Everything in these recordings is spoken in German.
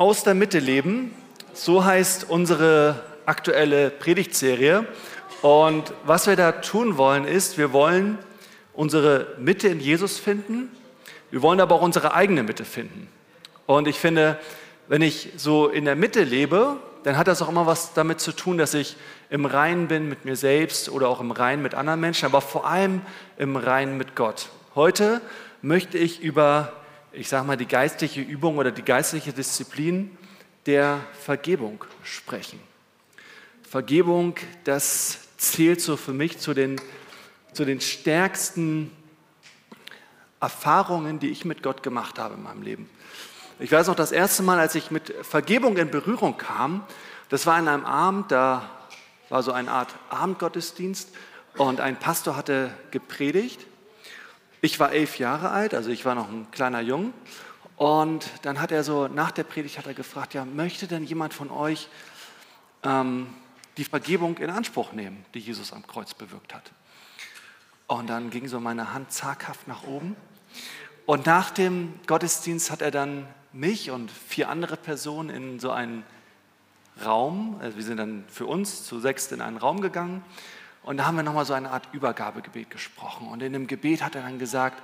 Aus der Mitte leben, so heißt unsere aktuelle Predigtserie. Und was wir da tun wollen, ist, wir wollen unsere Mitte in Jesus finden, wir wollen aber auch unsere eigene Mitte finden. Und ich finde, wenn ich so in der Mitte lebe, dann hat das auch immer was damit zu tun, dass ich im Reinen bin mit mir selbst oder auch im Reinen mit anderen Menschen, aber vor allem im Reinen mit Gott. Heute möchte ich über, ich sage mal, die geistliche Übung oder die geistliche Disziplin der Vergebung sprechen. Vergebung, das zählt so für mich zu den, zu den stärksten Erfahrungen, die ich mit Gott gemacht habe in meinem Leben. Ich weiß noch, das erste Mal, als ich mit Vergebung in Berührung kam, das war in einem Abend, da war so eine Art Abendgottesdienst und ein Pastor hatte gepredigt. Ich war elf Jahre alt, also ich war noch ein kleiner Jung. Und dann hat er so, nach der Predigt hat er gefragt, ja, möchte denn jemand von euch ähm, die Vergebung in Anspruch nehmen, die Jesus am Kreuz bewirkt hat? Und dann ging so meine Hand zaghaft nach oben. Und nach dem Gottesdienst hat er dann mich und vier andere Personen in so einen Raum, also wir sind dann für uns zu sechst in einen Raum gegangen und da haben wir nochmal so eine Art Übergabegebet gesprochen. Und in dem Gebet hat er dann gesagt,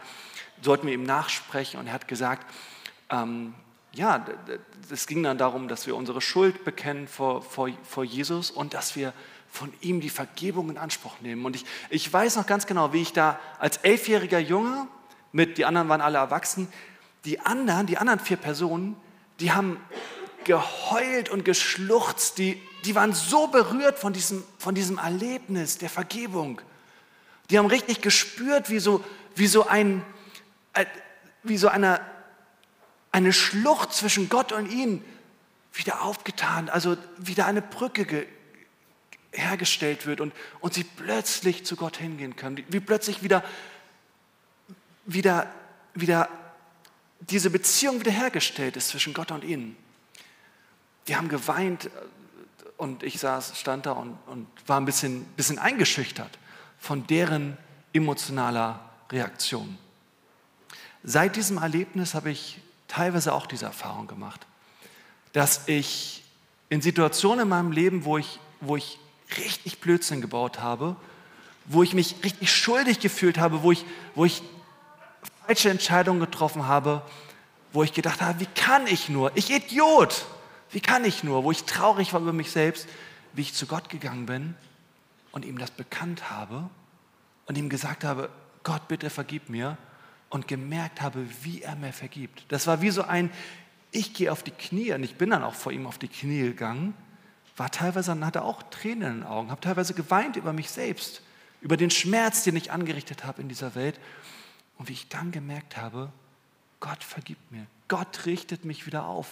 sollten wir ihm nachsprechen und er hat gesagt, ähm, ja, es ging dann darum, dass wir unsere Schuld bekennen vor, vor, vor Jesus und dass wir von ihm die Vergebung in Anspruch nehmen. Und ich, ich weiß noch ganz genau, wie ich da als elfjähriger Junge, mit, die anderen waren alle erwachsen, die anderen, die anderen vier Personen, die haben geheult und geschluchzt, die, die waren so berührt von diesem, von diesem Erlebnis der Vergebung. Die haben richtig gespürt, wie so, wie so, ein, äh, wie so eine, eine Schlucht zwischen Gott und ihnen wieder aufgetan, also wieder eine Brücke hergestellt wird und, und sie plötzlich zu Gott hingehen können, wie plötzlich wieder, wieder, wieder diese Beziehung wiederhergestellt ist zwischen Gott und ihnen. Die haben geweint und ich saß, stand da und, und war ein bisschen, bisschen eingeschüchtert von deren emotionaler Reaktion. Seit diesem Erlebnis habe ich teilweise auch diese Erfahrung gemacht, dass ich in Situationen in meinem Leben, wo ich, wo ich richtig Blödsinn gebaut habe, wo ich mich richtig schuldig gefühlt habe, wo ich, wo ich falsche Entscheidungen getroffen habe, wo ich gedacht habe, wie kann ich nur? Ich Idiot! Wie kann ich nur? Wo ich traurig war über mich selbst, wie ich zu Gott gegangen bin und ihm das bekannt habe und ihm gesagt habe, Gott, bitte vergib mir und gemerkt habe, wie er mir vergibt. Das war wie so ein, ich gehe auf die Knie und ich bin dann auch vor ihm auf die Knie gegangen, war teilweise, dann hatte auch Tränen in den Augen, habe teilweise geweint über mich selbst, über den Schmerz, den ich angerichtet habe in dieser Welt und wie ich dann gemerkt habe, Gott vergibt mir. Gott richtet mich wieder auf.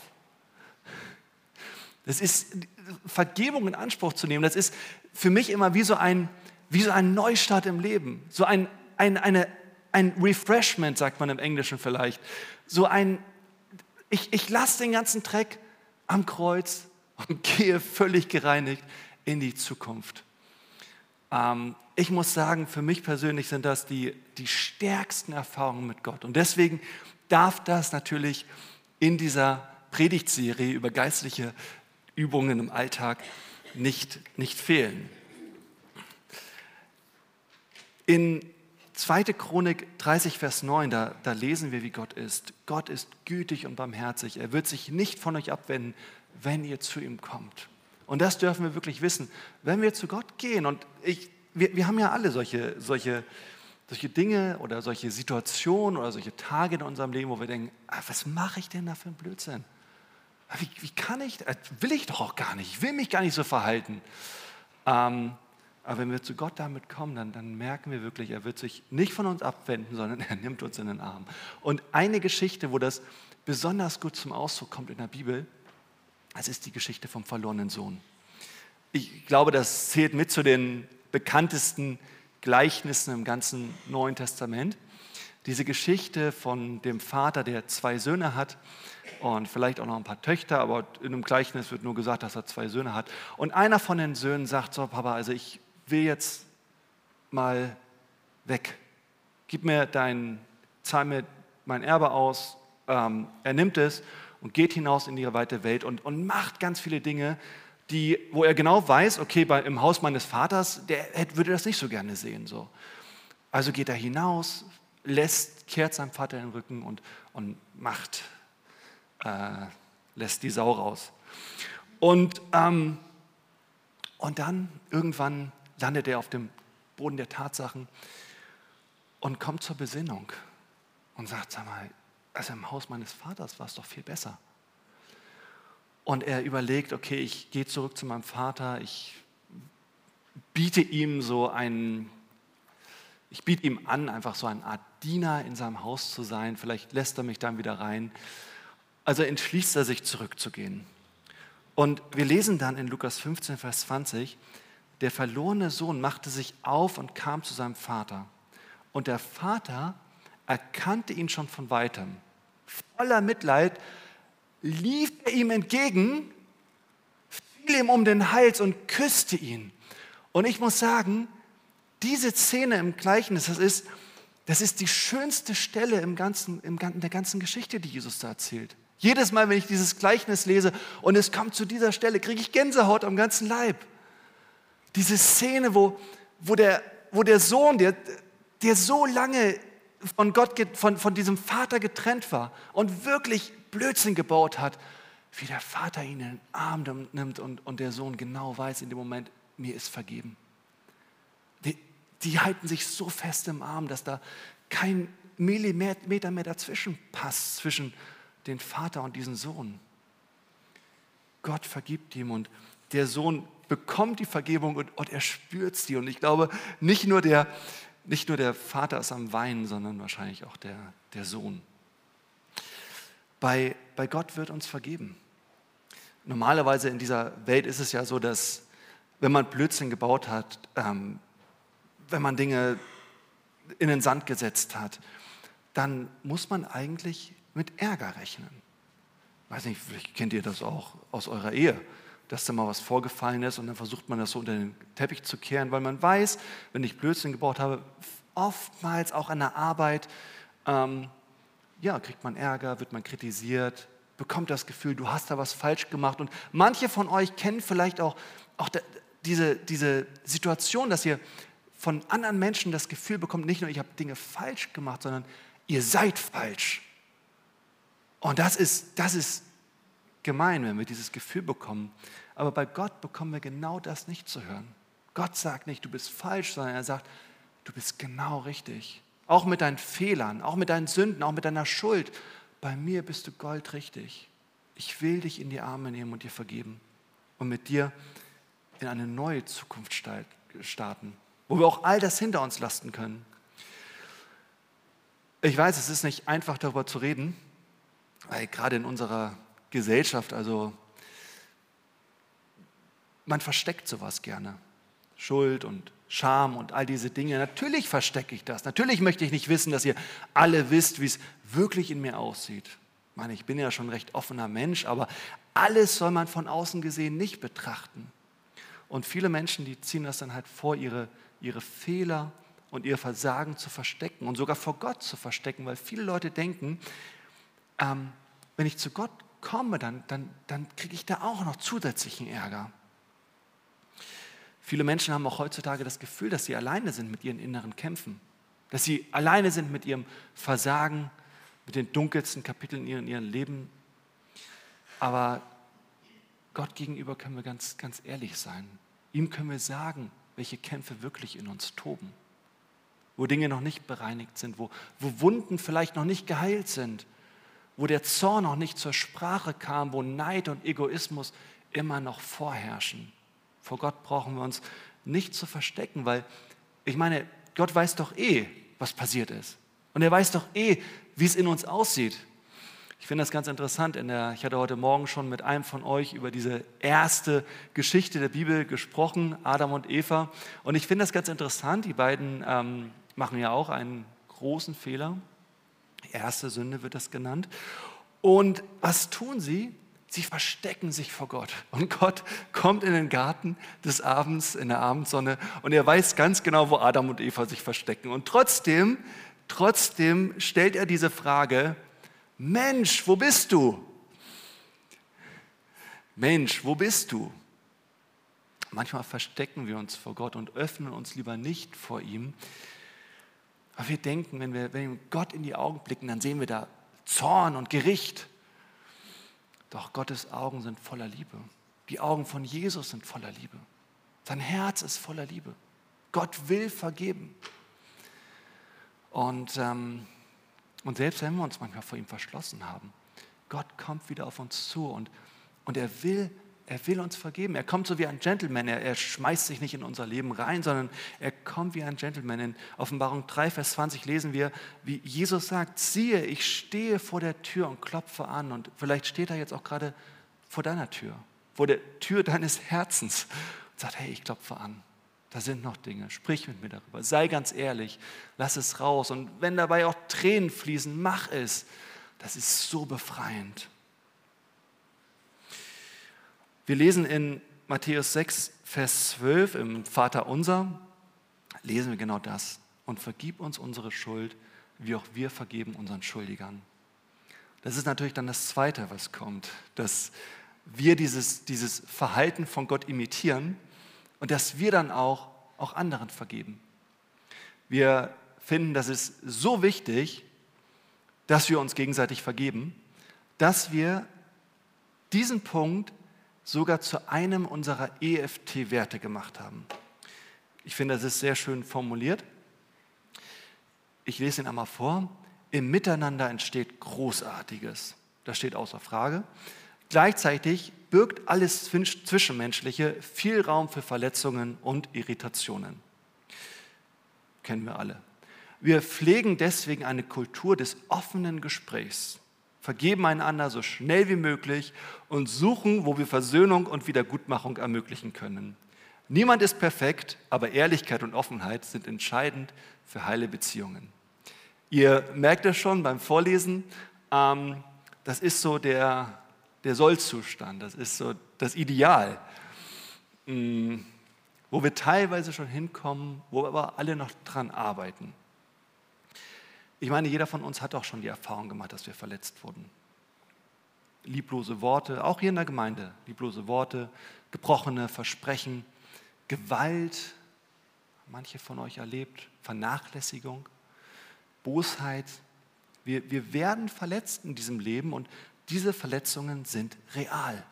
Das ist Vergebung in Anspruch zu nehmen. Das ist für mich immer wie so ein, wie so ein Neustart im Leben. So ein, ein, eine, ein Refreshment, sagt man im Englischen vielleicht. So ein, ich, ich lasse den ganzen Dreck am Kreuz und gehe völlig gereinigt in die Zukunft. Ähm, ich muss sagen, für mich persönlich sind das die, die stärksten Erfahrungen mit Gott. Und deswegen darf das natürlich in dieser Predigtserie über geistliche Übungen im Alltag nicht, nicht fehlen. In 2. Chronik 30, Vers 9, da, da lesen wir, wie Gott ist. Gott ist gütig und barmherzig. Er wird sich nicht von euch abwenden, wenn ihr zu ihm kommt. Und das dürfen wir wirklich wissen. Wenn wir zu Gott gehen, und ich, wir, wir haben ja alle solche, solche, solche Dinge oder solche Situationen oder solche Tage in unserem Leben, wo wir denken, ah, was mache ich denn da für einen Blödsinn? Wie, wie, kann ich, das will ich doch auch gar nicht, ich will mich gar nicht so verhalten. Ähm, aber wenn wir zu Gott damit kommen, dann, dann, merken wir wirklich, er wird sich nicht von uns abwenden, sondern er nimmt uns in den Arm. Und eine Geschichte, wo das besonders gut zum Ausdruck kommt in der Bibel, das ist die Geschichte vom verlorenen Sohn. Ich glaube, das zählt mit zu den bekanntesten Gleichnissen im ganzen Neuen Testament. Diese Geschichte von dem Vater, der zwei Söhne hat und vielleicht auch noch ein paar Töchter, aber in einem Gleichnis wird nur gesagt, dass er zwei Söhne hat. Und einer von den Söhnen sagt so, Papa, also ich will jetzt mal weg. Gib mir dein, zahl mir mein Erbe aus. Ähm, er nimmt es und geht hinaus in die weite Welt und, und macht ganz viele Dinge, die, wo er genau weiß, okay, bei, im Haus meines Vaters, der würde das nicht so gerne sehen. So. Also geht er hinaus, lässt, kehrt seinem Vater den Rücken und, und macht, äh, lässt die Sau raus. Und, ähm, und dann irgendwann landet er auf dem Boden der Tatsachen und kommt zur Besinnung und sagt, sag mal, also im Haus meines Vaters war es doch viel besser. Und er überlegt, okay, ich gehe zurück zu meinem Vater, ich biete ihm so einen, ich biete ihm an, einfach so eine Art Diener in seinem Haus zu sein, vielleicht lässt er mich dann wieder rein. Also entschließt er sich zurückzugehen. Und wir lesen dann in Lukas 15, Vers 20, der verlorene Sohn machte sich auf und kam zu seinem Vater. Und der Vater erkannte ihn schon von weitem. Voller Mitleid lief er ihm entgegen, fiel ihm um den Hals und küsste ihn. Und ich muss sagen, diese Szene im Gleichnis, das ist, das ist die schönste Stelle im ganzen, im, in der ganzen Geschichte, die Jesus da erzählt. Jedes Mal, wenn ich dieses Gleichnis lese und es kommt zu dieser Stelle, kriege ich Gänsehaut am ganzen Leib. Diese Szene, wo, wo, der, wo der Sohn, der, der so lange von Gott, von, von diesem Vater getrennt war und wirklich Blödsinn gebaut hat, wie der Vater ihn in den Arm nimmt und, und der Sohn genau weiß in dem Moment, mir ist vergeben. Die, halten sich so fest im Arm, dass da kein Millimeter mehr dazwischen passt, zwischen den Vater und diesen Sohn. Gott vergibt ihm und der Sohn bekommt die Vergebung und, und er spürt sie. Und ich glaube, nicht nur, der, nicht nur der Vater ist am Weinen, sondern wahrscheinlich auch der, der Sohn. Bei, bei Gott wird uns vergeben. Normalerweise in dieser Welt ist es ja so, dass wenn man Blödsinn gebaut hat, ähm, wenn man Dinge in den Sand gesetzt hat, dann muss man eigentlich mit Ärger rechnen. Weiß nicht, vielleicht kennt ihr das auch aus eurer Ehe, dass da mal was vorgefallen ist und dann versucht man das so unter den Teppich zu kehren, weil man weiß, wenn ich Blödsinn gebaut habe, oftmals auch an der Arbeit, ähm, ja, kriegt man Ärger, wird man kritisiert, bekommt das Gefühl, du hast da was falsch gemacht. Und manche von euch kennen vielleicht auch, auch diese, diese Situation, dass ihr von anderen Menschen das Gefühl bekommt, nicht nur ich habe Dinge falsch gemacht, sondern ihr seid falsch. Und das ist, das ist gemein, wenn wir dieses Gefühl bekommen. Aber bei Gott bekommen wir genau das nicht zu hören. Gott sagt nicht, du bist falsch, sondern er sagt, du bist genau richtig. Auch mit deinen Fehlern, auch mit deinen Sünden, auch mit deiner Schuld. Bei mir bist du goldrichtig. Ich will dich in die Arme nehmen und dir vergeben und mit dir in eine neue Zukunft starten, wo wir auch all das hinter uns lasten können. Ich weiß, es ist nicht einfach darüber zu reden, weil gerade in unserer Gesellschaft, also man versteckt sowas gerne. Schuld und Scham und all diese Dinge. Natürlich verstecke ich das. Natürlich möchte ich nicht wissen, dass ihr alle wisst, wie es wirklich in mir aussieht. Ich meine, ich bin ja schon ein recht offener Mensch, aber alles soll man von außen gesehen nicht betrachten. Und viele Menschen, die ziehen das dann halt vor, ihre, ihre Fehler und ihr Versagen zu verstecken und sogar vor Gott zu verstecken, weil viele Leute denken, ähm, wenn ich zu Gott komme, dann, dann, dann kriege ich da auch noch zusätzlichen Ärger. Viele Menschen haben auch heutzutage das Gefühl, dass sie alleine sind mit ihren inneren Kämpfen, dass sie alleine sind mit ihrem Versagen, mit den dunkelsten Kapiteln in ihrem Leben. Aber Gott gegenüber können wir ganz, ganz ehrlich sein. Ihm können wir sagen, welche Kämpfe wirklich in uns toben, wo Dinge noch nicht bereinigt sind, wo, wo Wunden vielleicht noch nicht geheilt sind, wo der Zorn noch nicht zur Sprache kam, wo Neid und Egoismus immer noch vorherrschen. Vor Gott brauchen wir uns nicht zu verstecken, weil ich meine, Gott weiß doch eh, was passiert ist. Und er weiß doch eh, wie es in uns aussieht. Ich finde das ganz interessant. Der, ich hatte heute Morgen schon mit einem von euch über diese erste Geschichte der Bibel gesprochen, Adam und Eva. Und ich finde das ganz interessant. Die beiden ähm, machen ja auch einen großen Fehler. Erste Sünde wird das genannt. Und was tun sie? Sie verstecken sich vor Gott. Und Gott kommt in den Garten des Abends, in der Abendsonne, und er weiß ganz genau, wo Adam und Eva sich verstecken. Und trotzdem, trotzdem stellt er diese Frage, Mensch, wo bist du? Mensch, wo bist du? Manchmal verstecken wir uns vor Gott und öffnen uns lieber nicht vor ihm. Aber wir denken, wenn wir, wenn wir Gott in die Augen blicken, dann sehen wir da Zorn und Gericht. Doch Gottes Augen sind voller Liebe. Die Augen von Jesus sind voller Liebe. Sein Herz ist voller Liebe. Gott will vergeben. Und, ähm, und selbst wenn wir uns manchmal vor ihm verschlossen haben, Gott kommt wieder auf uns zu und, und er will er will uns vergeben. Er kommt so wie ein Gentleman. Er, er, schmeißt sich nicht in unser Leben rein, sondern er kommt wie ein Gentleman. In Offenbarung 3, Vers 20 lesen wir, wie Jesus sagt, siehe, ich stehe vor der Tür und klopfe an. Und vielleicht steht er jetzt auch gerade vor deiner Tür, vor der Tür deines Herzens und sagt, hey, ich klopfe an. Da sind noch Dinge. Sprich mit mir darüber. Sei ganz ehrlich. Lass es raus. Und wenn dabei auch Tränen fließen, mach es. Das ist so befreiend. Wir lesen in Matthäus 6, Vers 12 im Vater unser, lesen wir genau das. Und vergib uns unsere Schuld, wie auch wir vergeben unseren Schuldigern. Das ist natürlich dann das Zweite, was kommt, dass wir dieses, dieses Verhalten von Gott imitieren und dass wir dann auch, auch anderen vergeben. Wir finden, das ist so wichtig, dass wir uns gegenseitig vergeben, dass wir diesen Punkt sogar zu einem unserer EFT-Werte gemacht haben. Ich finde, das ist sehr schön formuliert. Ich lese ihn einmal vor. Im Miteinander entsteht Großartiges. Das steht außer Frage. Gleichzeitig birgt alles Zwischenmenschliche viel Raum für Verletzungen und Irritationen. Kennen wir alle. Wir pflegen deswegen eine Kultur des offenen Gesprächs vergeben einander so schnell wie möglich und suchen, wo wir Versöhnung und Wiedergutmachung ermöglichen können. Niemand ist perfekt, aber Ehrlichkeit und Offenheit sind entscheidend für heile Beziehungen. Ihr merkt es schon beim Vorlesen, ähm, das ist so der, der Sollzustand, das ist so das Ideal, mm, wo wir teilweise schon hinkommen, wo wir aber alle noch dran arbeiten. Ich meine, jeder von uns hat auch schon die Erfahrung gemacht, dass wir verletzt wurden. Lieblose Worte, auch hier in der Gemeinde, lieblose Worte, gebrochene Versprechen, Gewalt, manche von euch erlebt, Vernachlässigung, Bosheit. Wir, wir werden verletzt in diesem Leben und diese Verletzungen sind real.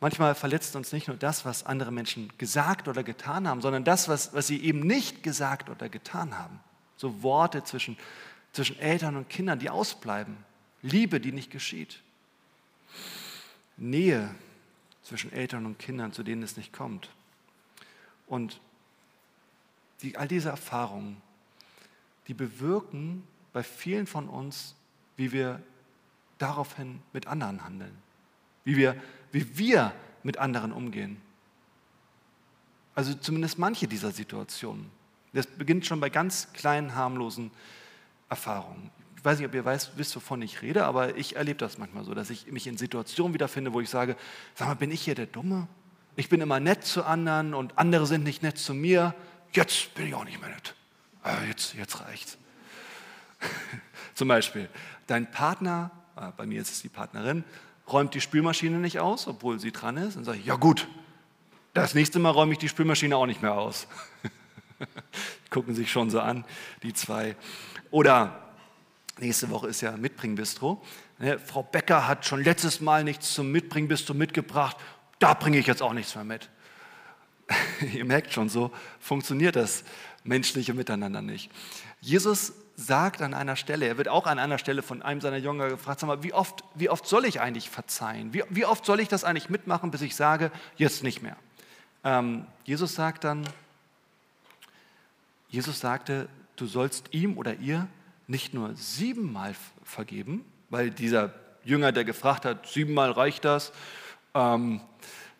Manchmal verletzt uns nicht nur das, was andere Menschen gesagt oder getan haben, sondern das, was, was sie eben nicht gesagt oder getan haben. So Worte zwischen, zwischen Eltern und Kindern, die ausbleiben. Liebe, die nicht geschieht. Nähe zwischen Eltern und Kindern, zu denen es nicht kommt. Und die, all diese Erfahrungen, die bewirken bei vielen von uns, wie wir daraufhin mit anderen handeln, wie wir, wie wir mit anderen umgehen. Also zumindest manche dieser Situationen. Das beginnt schon bei ganz kleinen, harmlosen Erfahrungen. Ich weiß nicht, ob ihr weiß, wisst, wovon ich rede, aber ich erlebe das manchmal so, dass ich mich in Situationen wiederfinde, wo ich sage, sag mal, bin ich hier der Dumme? Ich bin immer nett zu anderen und andere sind nicht nett zu mir. Jetzt bin ich auch nicht mehr nett. Ah, jetzt, jetzt reicht's. Zum Beispiel, dein Partner, ah, bei mir ist es die Partnerin, räumt die Spülmaschine nicht aus, obwohl sie dran ist. Dann sage ich, ja gut, das nächste Mal räume ich die Spülmaschine auch nicht mehr aus. Gucken sich schon so an, die zwei. Oder nächste Woche ist ja Mitbringbistro. Ne, Frau Becker hat schon letztes Mal nichts zum Mitbringbistro mitgebracht. Da bringe ich jetzt auch nichts mehr mit. Ihr merkt schon, so funktioniert das menschliche Miteinander nicht. Jesus sagt an einer Stelle, er wird auch an einer Stelle von einem seiner Jünger gefragt, sag mal, wie oft, wie oft soll ich eigentlich verzeihen? Wie, wie oft soll ich das eigentlich mitmachen, bis ich sage, jetzt nicht mehr? Ähm, Jesus sagt dann, Jesus sagte, du sollst ihm oder ihr nicht nur siebenmal vergeben, weil dieser Jünger, der gefragt hat, siebenmal reicht das, ähm,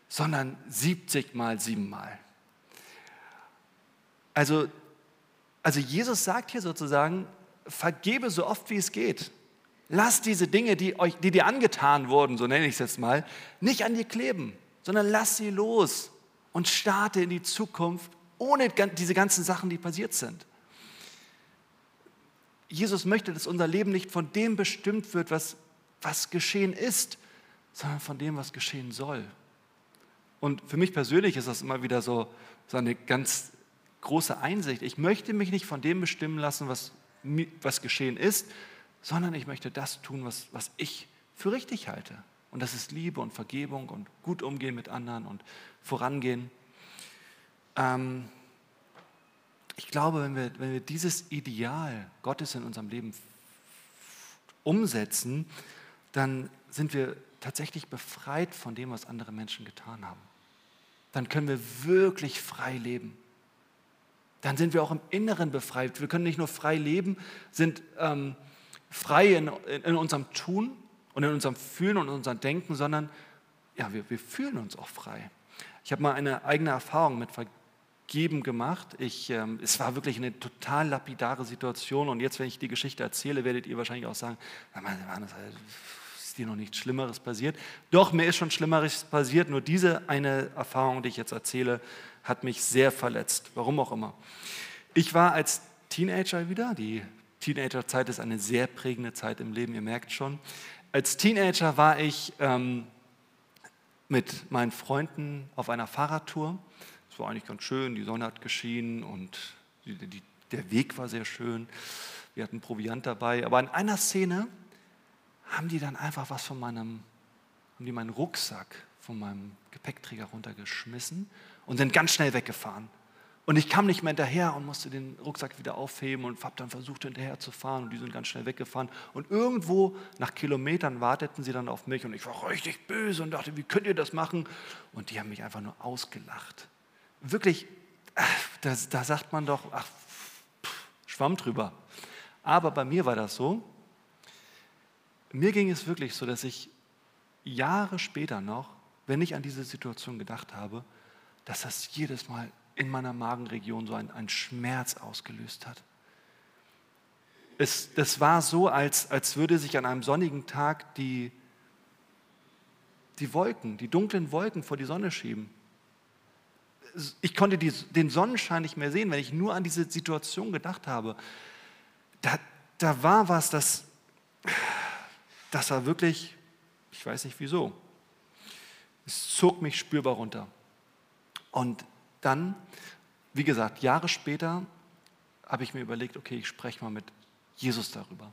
sondern 70 mal siebenmal. Also, also Jesus sagt hier sozusagen, vergebe so oft wie es geht. Lass diese Dinge, die, euch, die dir angetan wurden, so nenne ich es jetzt mal, nicht an dir kleben, sondern lass sie los und starte in die Zukunft ohne diese ganzen Sachen, die passiert sind. Jesus möchte, dass unser Leben nicht von dem bestimmt wird, was, was geschehen ist, sondern von dem, was geschehen soll. Und für mich persönlich ist das immer wieder so, so eine ganz große Einsicht. Ich möchte mich nicht von dem bestimmen lassen, was, was geschehen ist, sondern ich möchte das tun, was, was ich für richtig halte. Und das ist Liebe und Vergebung und gut umgehen mit anderen und vorangehen. Ähm, ich glaube, wenn wir, wenn wir dieses Ideal Gottes in unserem Leben umsetzen, dann sind wir tatsächlich befreit von dem, was andere Menschen getan haben. Dann können wir wirklich frei leben. Dann sind wir auch im Inneren befreit. Wir können nicht nur frei leben, sind ähm, frei in, in unserem Tun und in unserem Fühlen und in unserem Denken, sondern ja, wir, wir fühlen uns auch frei. Ich habe mal eine eigene Erfahrung mit Vergeben gemacht. Ich, ähm, es war wirklich eine total lapidare Situation und jetzt, wenn ich die Geschichte erzähle, werdet ihr wahrscheinlich auch sagen, ist dir noch nichts Schlimmeres passiert? Doch, mir ist schon Schlimmeres passiert, nur diese eine Erfahrung, die ich jetzt erzähle, hat mich sehr verletzt, warum auch immer. Ich war als Teenager wieder, die Teenagerzeit ist eine sehr prägende Zeit im Leben, ihr merkt schon. Als Teenager war ich ähm, mit meinen Freunden auf einer Fahrradtour. Es war eigentlich ganz schön, die Sonne hat geschienen und die, die, der Weg war sehr schön. Wir hatten Proviant dabei. Aber in einer Szene haben die dann einfach was von meinem, haben die meinen Rucksack von meinem Gepäckträger runtergeschmissen und sind ganz schnell weggefahren. Und ich kam nicht mehr hinterher und musste den Rucksack wieder aufheben und habe dann versucht, hinterher zu fahren und die sind ganz schnell weggefahren. Und irgendwo nach Kilometern warteten sie dann auf mich und ich war richtig böse und dachte, wie könnt ihr das machen? Und die haben mich einfach nur ausgelacht. Wirklich, da, da sagt man doch, ach, pff, schwamm drüber. Aber bei mir war das so. Mir ging es wirklich so, dass ich Jahre später noch, wenn ich an diese Situation gedacht habe, dass das jedes Mal in meiner Magenregion so ein, ein Schmerz ausgelöst hat. Es, das war so, als, als würde sich an einem sonnigen Tag die, die Wolken, die dunklen Wolken vor die Sonne schieben. Ich konnte die, den Sonnenschein nicht mehr sehen, wenn ich nur an diese Situation gedacht habe. Da, da war was, das, das war wirklich, ich weiß nicht wieso, es zog mich spürbar runter. Und dann, wie gesagt, Jahre später habe ich mir überlegt, okay, ich spreche mal mit Jesus darüber.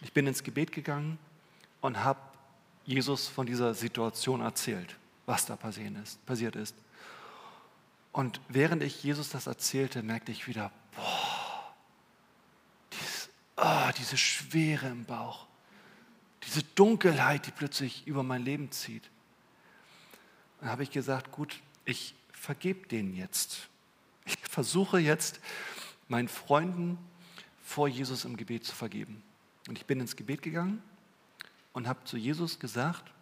Ich bin ins Gebet gegangen und habe Jesus von dieser Situation erzählt, was da passiert ist. Und während ich Jesus das erzählte, merkte ich wieder, boah, dieses, oh, diese Schwere im Bauch, diese Dunkelheit, die plötzlich über mein Leben zieht. Dann habe ich gesagt, gut, ich vergebe denen jetzt. Ich versuche jetzt, meinen Freunden vor Jesus im Gebet zu vergeben. Und ich bin ins Gebet gegangen und habe zu Jesus gesagt,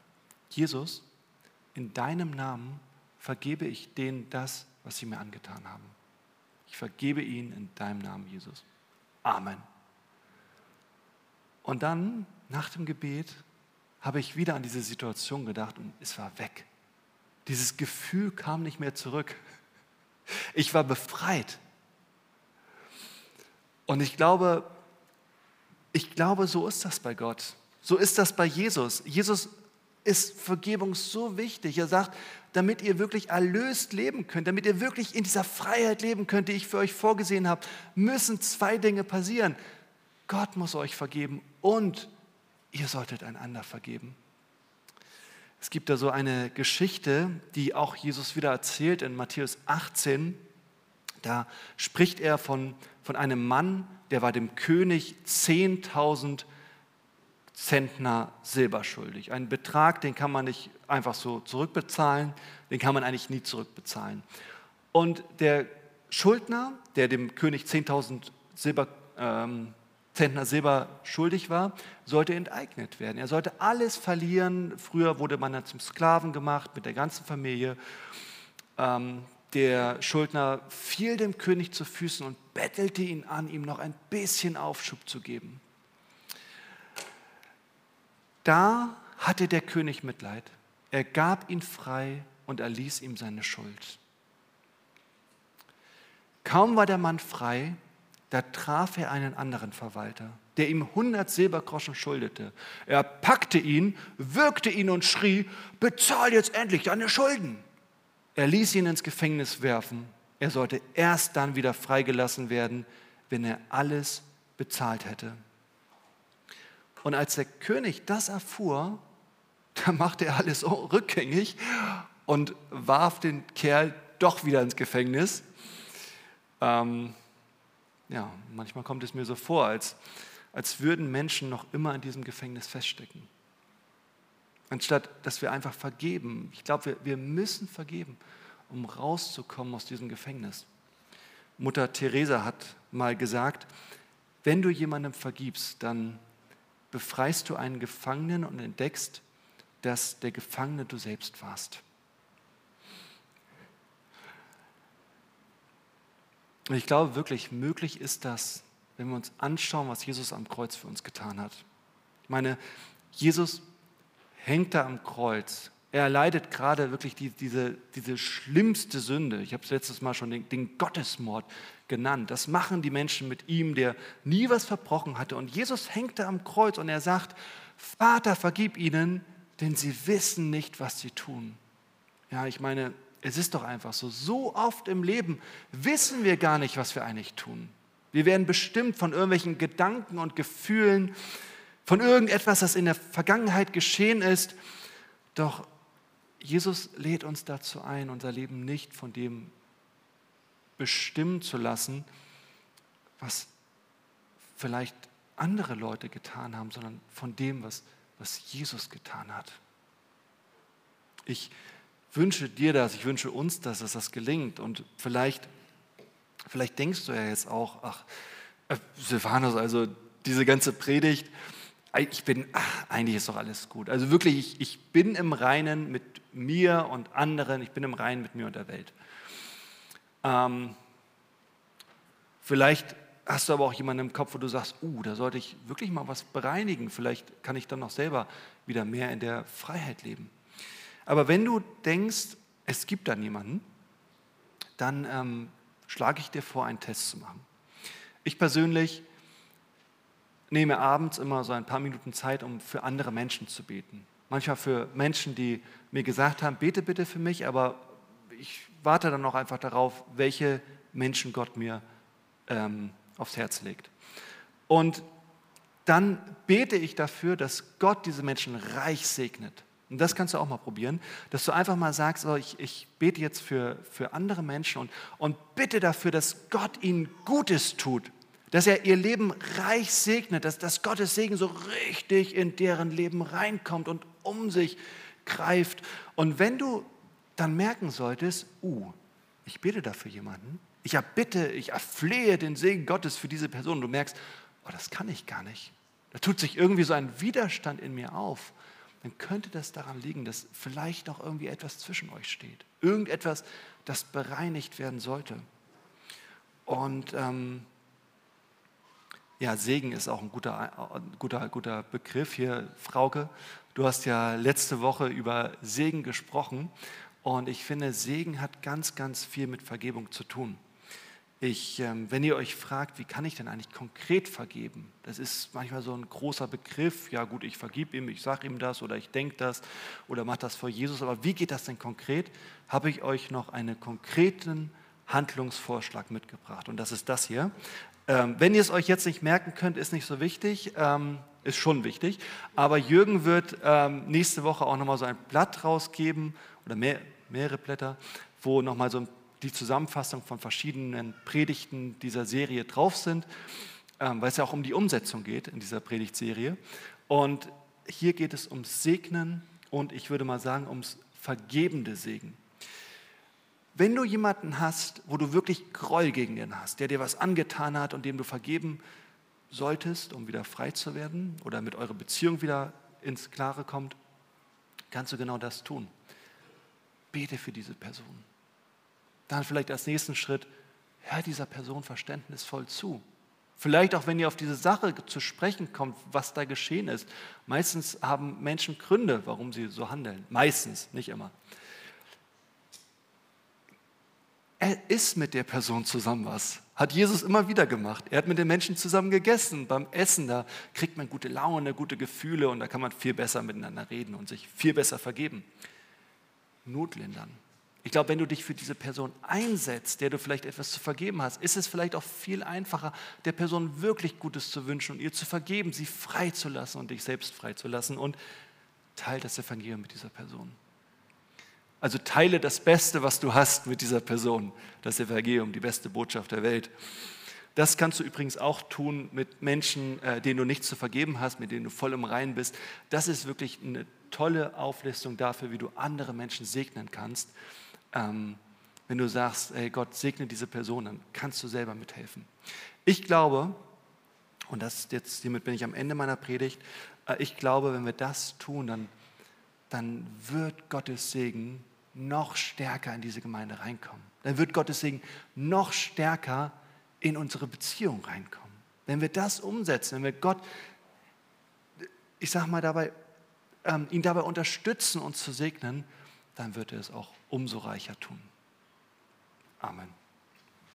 Jesus, in deinem Namen vergebe ich denen das, was sie mir angetan haben. Ich vergebe ihnen in deinem Namen, Jesus. Amen. Und dann, nach dem Gebet, habe ich wieder an diese Situation gedacht und es war weg. Dieses Gefühl kam nicht mehr zurück. Ich war befreit. Und ich glaube, ich glaube, so ist das bei Gott. So ist das bei Jesus. Jesus ist Vergebung so wichtig. Er sagt, damit ihr wirklich erlöst leben könnt, damit ihr wirklich in dieser Freiheit leben könnt, die ich für euch vorgesehen habe, müssen zwei Dinge passieren. Gott muss euch vergeben und ihr solltet einander vergeben. Es gibt da so eine Geschichte, die auch Jesus wieder erzählt in Matthäus 18. Da spricht er von, von einem Mann, der war dem König 10.000 Zentner Silber schuldig. Ein Betrag, den kann man nicht einfach so zurückbezahlen, den kann man eigentlich nie zurückbezahlen. Und der Schuldner, der dem König 10.000 Silber ähm, Zentner Silber schuldig war, sollte enteignet werden. Er sollte alles verlieren. Früher wurde man dann zum Sklaven gemacht mit der ganzen Familie. Ähm, der Schuldner fiel dem König zu Füßen und bettelte ihn an, ihm noch ein bisschen Aufschub zu geben. Da hatte der König Mitleid. Er gab ihn frei und erließ ihm seine Schuld. Kaum war der Mann frei, da traf er einen anderen Verwalter, der ihm 100 Silbergroschen schuldete. Er packte ihn, würgte ihn und schrie, bezahl jetzt endlich deine Schulden. Er ließ ihn ins Gefängnis werfen. Er sollte erst dann wieder freigelassen werden, wenn er alles bezahlt hätte. Und als der König das erfuhr, da machte er alles rückgängig und warf den Kerl doch wieder ins Gefängnis. Ähm, ja, manchmal kommt es mir so vor, als, als würden Menschen noch immer in diesem Gefängnis feststecken. Anstatt dass wir einfach vergeben. Ich glaube, wir, wir müssen vergeben, um rauszukommen aus diesem Gefängnis. Mutter Teresa hat mal gesagt, wenn du jemandem vergibst, dann befreist du einen Gefangenen und entdeckst, dass der Gefangene du selbst warst. Und ich glaube wirklich, möglich ist das, wenn wir uns anschauen, was Jesus am Kreuz für uns getan hat. Ich meine, Jesus hängt da am Kreuz. Er erleidet gerade wirklich die, diese, diese schlimmste Sünde. Ich habe es letztes Mal schon den, den Gottesmord genannt. Das machen die Menschen mit ihm, der nie was verbrochen hatte. Und Jesus hängt da am Kreuz und er sagt, Vater, vergib ihnen, denn sie wissen nicht, was sie tun. Ja, ich meine, es ist doch einfach so. So oft im Leben wissen wir gar nicht, was wir eigentlich tun. Wir werden bestimmt von irgendwelchen Gedanken und Gefühlen, von irgendetwas, das in der Vergangenheit geschehen ist. Doch Jesus lädt uns dazu ein, unser Leben nicht von dem bestimmen zu lassen, was vielleicht andere Leute getan haben, sondern von dem, was, was Jesus getan hat. Ich wünsche dir das, ich wünsche uns das, dass das gelingt. Und vielleicht, vielleicht denkst du ja jetzt auch, ach, äh, Silvanus, also diese ganze Predigt, ich bin, ach, eigentlich ist doch alles gut. Also wirklich, ich, ich bin im Reinen mit mir und anderen, ich bin im Reinen mit mir und der Welt. Ähm, vielleicht hast du aber auch jemanden im Kopf, wo du sagst, uh, da sollte ich wirklich mal was bereinigen. Vielleicht kann ich dann noch selber wieder mehr in der Freiheit leben. Aber wenn du denkst, es gibt da niemanden, dann ähm, schlage ich dir vor, einen Test zu machen. Ich persönlich nehme abends immer so ein paar Minuten Zeit, um für andere Menschen zu beten. Manchmal für Menschen, die mir gesagt haben, bete bitte für mich, aber ich warte dann noch einfach darauf, welche Menschen Gott mir ähm, aufs Herz legt. Und dann bete ich dafür, dass Gott diese Menschen reich segnet. Und das kannst du auch mal probieren, dass du einfach mal sagst, oh, ich, ich bete jetzt für, für andere Menschen und, und bitte dafür, dass Gott ihnen Gutes tut, dass er ihr Leben reich segnet, dass, dass Gottes Segen so richtig in deren Leben reinkommt und um sich greift. Und wenn du dann merken solltest, uh, ich bete dafür jemanden, ich erbitte, ich erflehe den Segen Gottes für diese Person, und du merkst, oh, das kann ich gar nicht. Da tut sich irgendwie so ein Widerstand in mir auf dann könnte das daran liegen, dass vielleicht noch irgendwie etwas zwischen euch steht. Irgendetwas, das bereinigt werden sollte. Und ähm, ja, Segen ist auch ein guter, guter, guter Begriff hier, Frauke. Du hast ja letzte Woche über Segen gesprochen und ich finde, Segen hat ganz, ganz viel mit Vergebung zu tun. Ich, ähm, wenn ihr euch fragt, wie kann ich denn eigentlich konkret vergeben? Das ist manchmal so ein großer Begriff. Ja gut, ich vergib ihm, ich sage ihm das oder ich denke das oder mache das vor Jesus. Aber wie geht das denn konkret? Habe ich euch noch einen konkreten Handlungsvorschlag mitgebracht. Und das ist das hier. Ähm, wenn ihr es euch jetzt nicht merken könnt, ist nicht so wichtig, ähm, ist schon wichtig. Aber Jürgen wird nächste Woche auch nochmal so ein Blatt rausgeben oder mehr, mehrere Blätter, wo nochmal so ein die Zusammenfassung von verschiedenen Predigten dieser Serie drauf sind, ähm, weil es ja auch um die Umsetzung geht in dieser Predigtserie. Und hier geht es ums Segnen und ich würde mal sagen ums vergebende Segen. Wenn du jemanden hast, wo du wirklich Groll gegen den hast, der dir was angetan hat und dem du vergeben solltest, um wieder frei zu werden oder mit eurer Beziehung wieder ins Klare kommt, kannst du genau das tun. Bete für diese Person dann vielleicht als nächsten Schritt, hör dieser Person verständnisvoll zu. Vielleicht auch, wenn ihr auf diese Sache zu sprechen kommt, was da geschehen ist. Meistens haben Menschen Gründe, warum sie so handeln. Meistens, nicht immer. er isst mit der Person zusammen was. Hat Jesus immer wieder gemacht. Er hat mit den Menschen zusammen gegessen. Beim Essen, da kriegt man gute Laune, gute Gefühle und da kann man viel besser miteinander reden und sich viel besser vergeben. Notlindern. Ich glaube, wenn du dich für diese Person einsetzt, der du vielleicht etwas zu vergeben hast, ist es vielleicht auch viel einfacher, der Person wirklich Gutes zu wünschen und ihr zu vergeben, sie freizulassen und dich selbst freizulassen und teile das Evangelium mit dieser Person. Also teile das Beste, was du hast mit dieser Person, das Evangelium, die beste Botschaft der Welt. Das kannst du übrigens auch tun mit Menschen, äh, denen du nichts zu vergeben hast, mit denen du voll im Reinen bist. Das ist wirklich eine tolle Auflistung dafür, wie du andere Menschen segnen kannst. Ähm, wenn du sagst, hey Gott, segne diese Person, dann kannst du selber mithelfen. Ich glaube, und das jetzt, hiermit bin ich am Ende meiner Predigt, äh, ich glaube, wenn wir das tun, dann, dann wird Gottes Segen noch stärker in diese Gemeinde reinkommen. Dann wird Gottes Segen noch stärker in unsere Beziehung reinkommen. Wenn wir das umsetzen, wenn wir Gott, ich sage mal dabei, ähm, ihn dabei unterstützen, uns zu segnen, dann wird er es auch umso reicher tun. Amen.